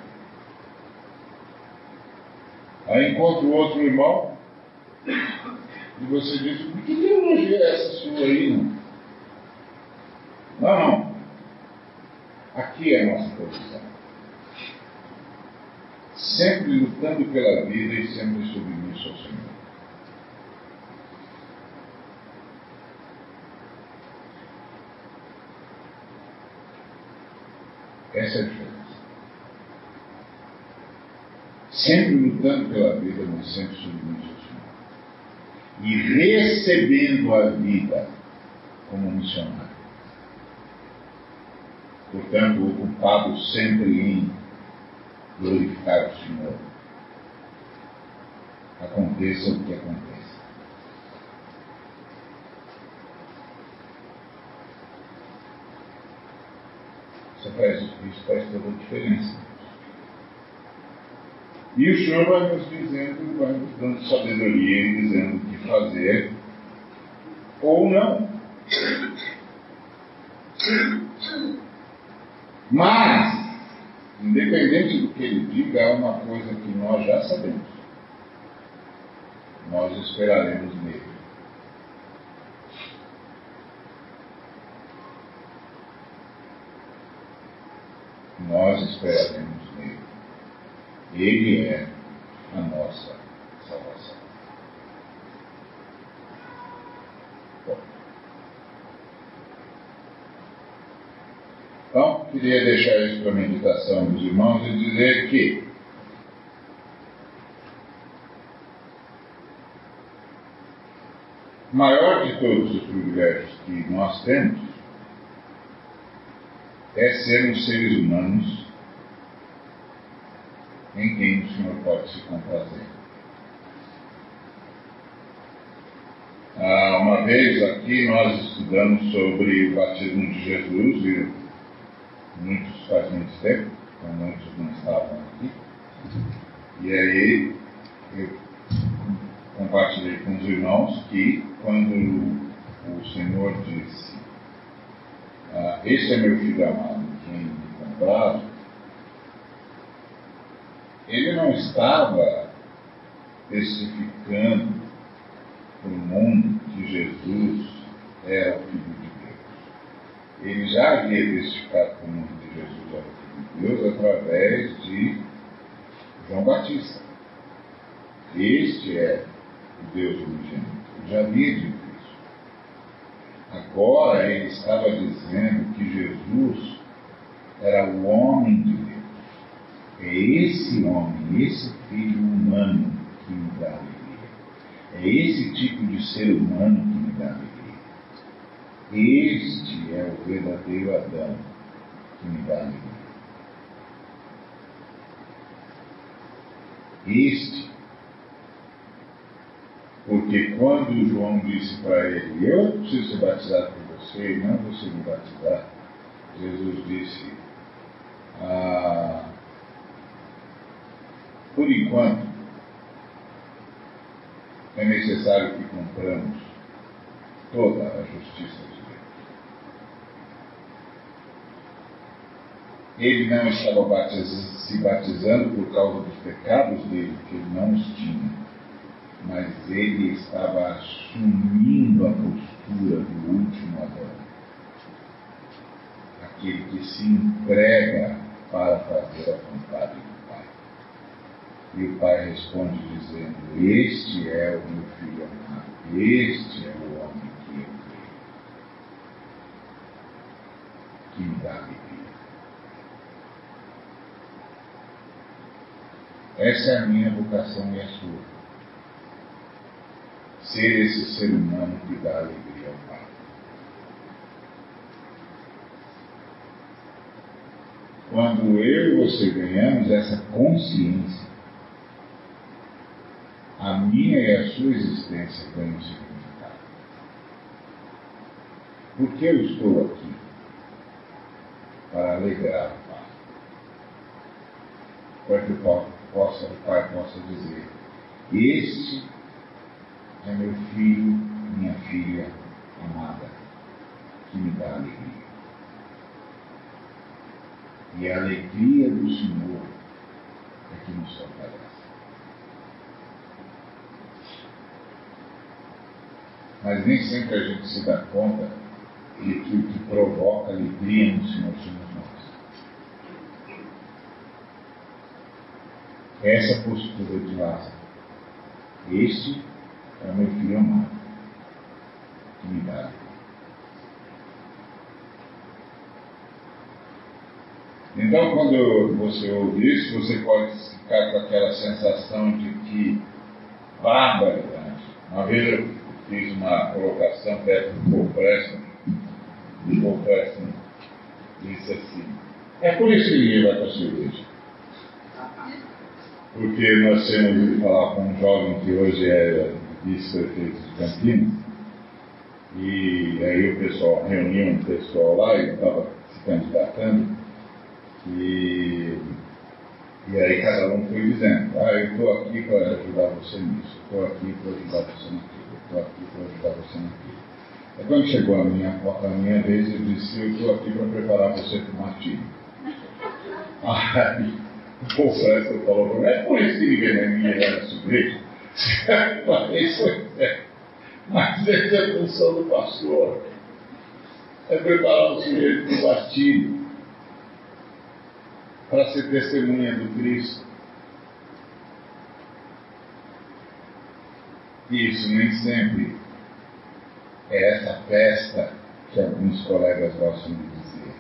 Aí encontra o outro irmão e você diz, que teologia é essa sua aí, não? Não, não. Aqui é a nossa posição. Sempre lutando pela vida e sempre submisso ao Senhor. Essa é a diferença. Sempre lutando pela vida, mas sempre submisso ao Senhor. E recebendo a vida como missionário. Portanto, ocupado sempre em glorificar o Senhor. Aconteça o que aconteça. Faz, isso faz toda a diferença. E o Senhor vai nos dizendo, vai nos dando sabedoria e dizendo o que fazer ou não. Mas, independente do que ele diga, há uma coisa que nós já sabemos. Nós esperaremos nele. Nós esperaremos nele. Ele é a nossa salvação. Então, queria deixar isso para a meditação dos irmãos e dizer que o maior de todos os privilégios que nós temos é sermos seres humanos em quem o Senhor pode se comprazer. Ah, uma vez aqui nós estudamos sobre o batismo de Jesus e muitos faz muito tempo, então muitos não estavam aqui. E aí eu compartilhei com os irmãos que quando o Senhor disse, ah, esse é meu filho amado, quem me comprado, ele não estava especificando para o mundo que Jesus era o Filho de ele já havia testificado com o nome de Jesus ao Filho de Deus através de João Batista. Este é o Deus unigênito. Ele já havia dito isso. Agora ele estava dizendo que Jesus era o homem de Deus. É esse homem, esse filho humano que me dá alegria. É esse tipo de ser humano que me dá alegria. Este é o verdadeiro Adão que me dá alegria. Este, porque quando João disse para ele, eu preciso ser batizado por você, e não você me batizar, Jesus disse, ah, por enquanto, é necessário que compramos toda a justiça de Ele não estava se batizando por causa dos pecados dele, que ele não os tinha, mas ele estava assumindo a postura do último Adão. Aquele que se entrega para fazer a vontade Pai. E o Pai responde dizendo: Este é o meu filho amado, este é o homem que eu creio, que me dá alegria. Essa é a minha vocação e a sua. Ser esse ser humano que dá alegria ao Pai. Quando eu e você ganhamos essa consciência, a minha e a sua existência ganham significado. Porque eu estou aqui para alegrar o Pai. Para que o Pai possa, o Pai possa dizer, Este é meu filho, minha filha amada, que me dá alegria. E a alegria do Senhor é que nos fortalece. Mas nem sempre a gente se dá conta de que o que provoca alegria no Senhor somos nós. Essa postura de Lázaro. Este é o meu filho amado, que me dá Então, quando você ouve isso, você pode ficar com aquela sensação de que barbaridade. Uma vez eu fiz uma colocação perto do Paul Preston, o Paul Preston disse assim, é por isso que ninguém vai para a cerveja. Porque nós temos ouvido falar com um jovem que hoje é vice-prefeito de Campinas, e aí o pessoal reuniu um pessoal lá e estava se candidatando, e, e aí cada um foi dizendo, ah, eu estou aqui para ajudar você nisso, estou aqui para ajudar você naquilo, estou aqui para ajudar você naquilo. Aí quando chegou a minha, a minha vez, eu disse, eu estou aqui para preparar você para o martírio. [LAUGHS] Aí o professor falou para mim, é por isso que ninguém me era igreja. [LAUGHS] Mas, é, mas essa é a função do pastor. É preparar o sujeito para o martírio para ser testemunha do Cristo. Isso nem sempre é essa festa que alguns colegas gostam de dizer.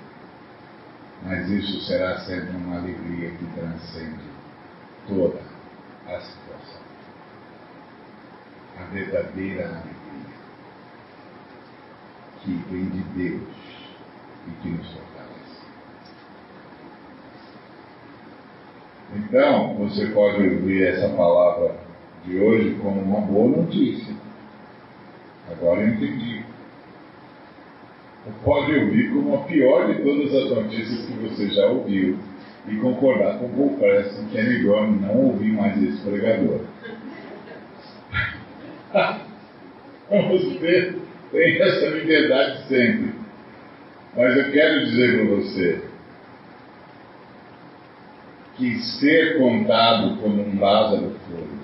Mas isso será sempre uma alegria que transcende toda a situação. A verdadeira alegria que vem de Deus e que nos fortalece. Então, você pode ouvir essa palavra de hoje como uma boa notícia. Agora eu entendi. Ou pode ouvir como a pior de todas as notícias que você já ouviu e concordar com o Paul Preston que é melhor não ouvir mais esse pregador. [LAUGHS] Você tem essa liberdade sempre. Mas eu quero dizer para você, que ser contado como um Lázaro foi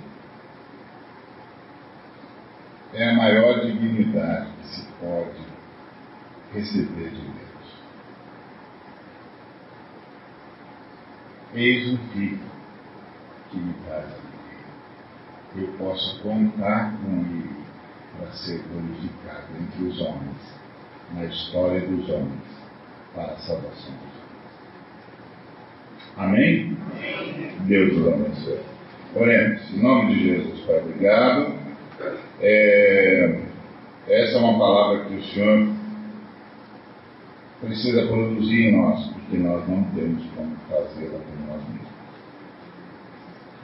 é a maior dignidade que se pode receber de Deus. Eis um filho que me traz alegria. Eu posso contar com ele para ser glorificado entre os homens, na história dos homens, para a salvação dos Amém? Deus os abençoe. Oremos. Em nome de Jesus, Pai, obrigado. É, essa é uma palavra que o Senhor precisa produzir em nós, porque nós não temos como fazê-la por nós mesmos.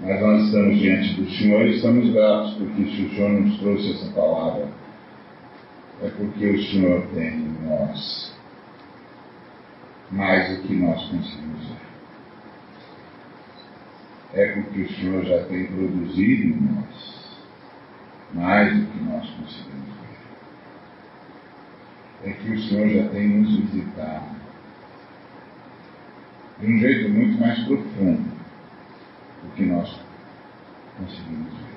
Mas nós estamos diante do Senhor e estamos gratos, porque se o Senhor nos trouxe essa palavra, é porque o Senhor tem em nós mais do que nós conseguimos ver é porque o Senhor já tem produzido em nós mais do que nós conseguimos ver. É que o Senhor já tem nos visitado de um jeito muito mais profundo do que nós conseguimos ver.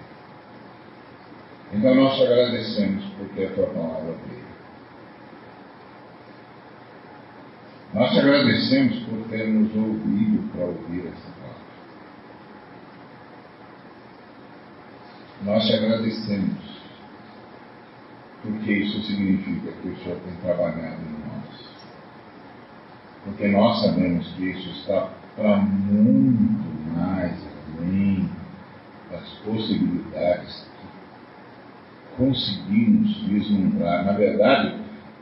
Então nós te agradecemos porque a tua palavra veio. Nós te agradecemos por ter nos ouvido para ouvir essa palavra. Nós te agradecemos, porque isso significa que o Senhor tem trabalhado em nós. Porque nós sabemos que isso está para muito mais além das possibilidades que conseguimos vislumbrar. Na verdade,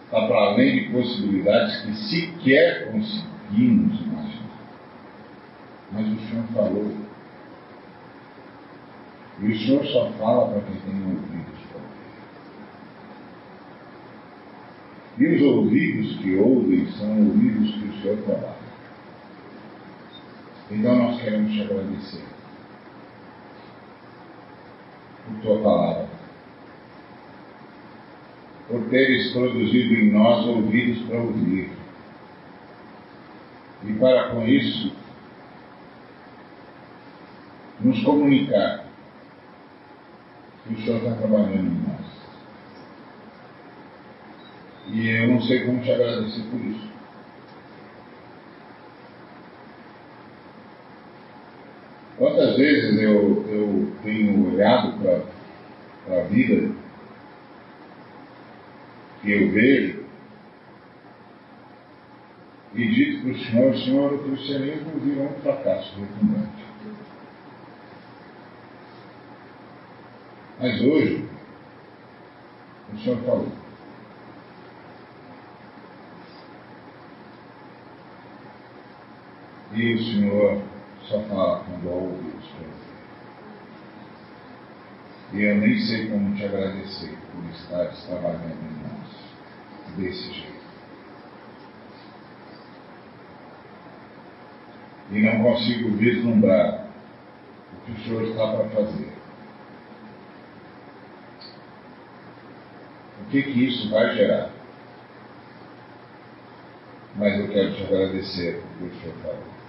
está para além de possibilidades que sequer conseguimos imaginar. Mas o Senhor falou e o Senhor só fala para quem tem ouvidos para ouvir. E os ouvidos que ouvem são ouvidos que o Senhor trabalha. Então nós queremos te agradecer. tua palavra, por teres produzido em nós ouvidos para ouvir, e para com isso nos comunicar que o Senhor está trabalhando em nós. E eu não sei como te agradecer por isso. Quantas vezes eu, eu tenho olhado para a vida que eu vejo e dito para o Senhor, Senhor, o cristianismo virou um fracasso retumbante. Mas hoje, o Senhor falou. E o Senhor só fala quando ouve os E eu nem sei como te agradecer por estar trabalhando em nós desse jeito. E não consigo vislumbrar o que o Senhor está para fazer. O que, que isso vai gerar? Mas eu quero te agradecer por Senhor falou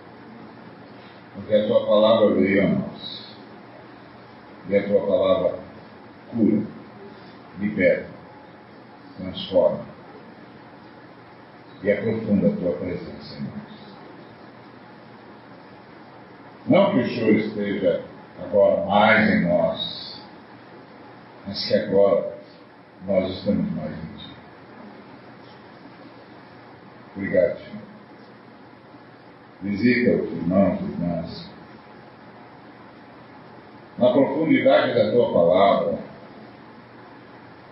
porque a tua palavra veio a nós. E a tua palavra cura, libera, transforma e aprofunda a tua presença em nós. Não que o Senhor esteja agora mais em nós, mas que agora nós estamos mais em Ti. Obrigado, Senhor. Visita os irmãos e irmãs. Na profundidade da tua palavra,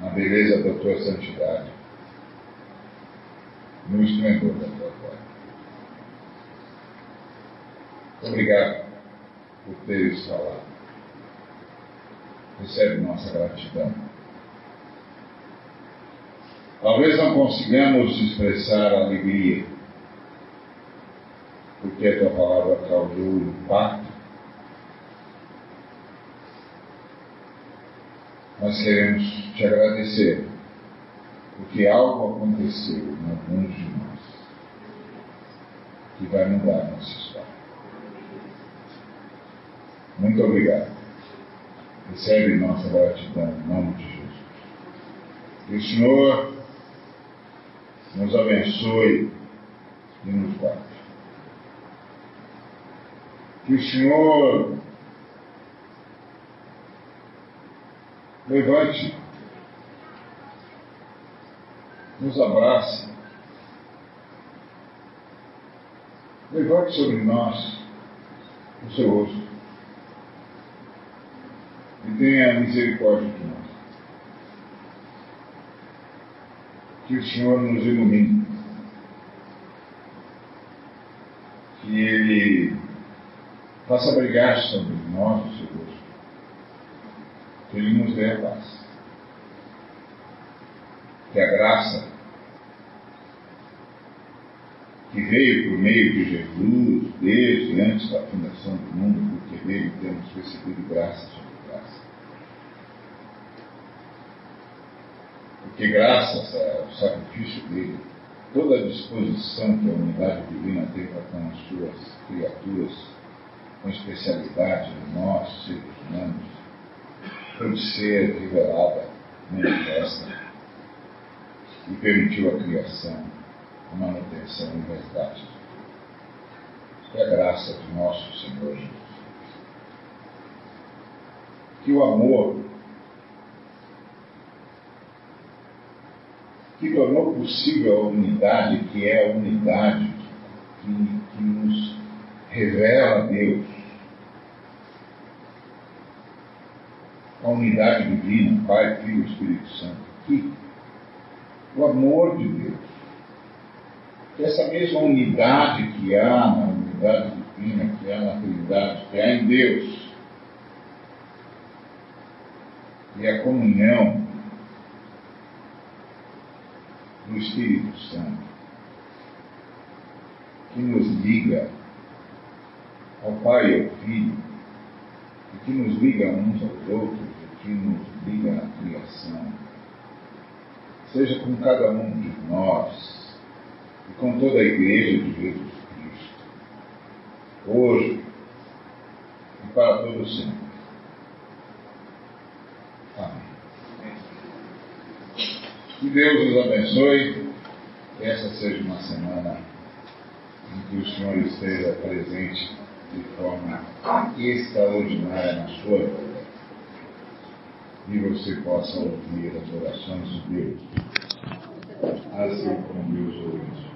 na beleza da tua santidade, no esplendor da tua glória. Obrigado por teres falado. Recebe nossa gratidão. Talvez não consigamos expressar alegria porque a tua palavra causou impacto. Nós queremos te agradecer, porque algo aconteceu em alguns de nós que vai mudar nossa história. Muito obrigado. Recebe nossa gratidão em nome de Jesus. Que o Senhor nos abençoe e nos guarde que o Senhor levante, nos abrace, levante sobre nós o seu rosto e tenha misericórdia de nós. Que o Senhor nos ilumine, que Ele faça brilhar sobre nós o rosto, que Ele nos dê a paz. Que a graça que veio por meio de Jesus desde antes da fundação do mundo, porque dele temos recebido graça sobre graça. Porque graças ao sacrifício dele, toda a disposição que a unidade divina para com as suas criaturas com especialidade em nós, seres humanos, pode ser revelada, manifesta, e permitiu a criação, a manutenção e o resgate. Que a graça de nosso Senhor Jesus. Que o amor que tornou possível a unidade, que é a unidade que, que nos revela a Deus. A unidade divina, Pai, Filho e Espírito Santo. Que o amor de Deus. Que essa mesma unidade que há na unidade divina, que há na Trindade, que há em Deus. E a comunhão do Espírito Santo, que nos liga ao Pai e ao Filho, e que nos liga uns aos outros, e que nos liga na criação, seja com cada um de nós e com toda a Igreja de Jesus Cristo, hoje e para todo sempre. Amém. Que Deus os abençoe, que essa seja uma semana em que o Senhor esteja presente de forma extraordinária na sua vida. E você possa ouvir as orações de Deus, assim como Deus ouve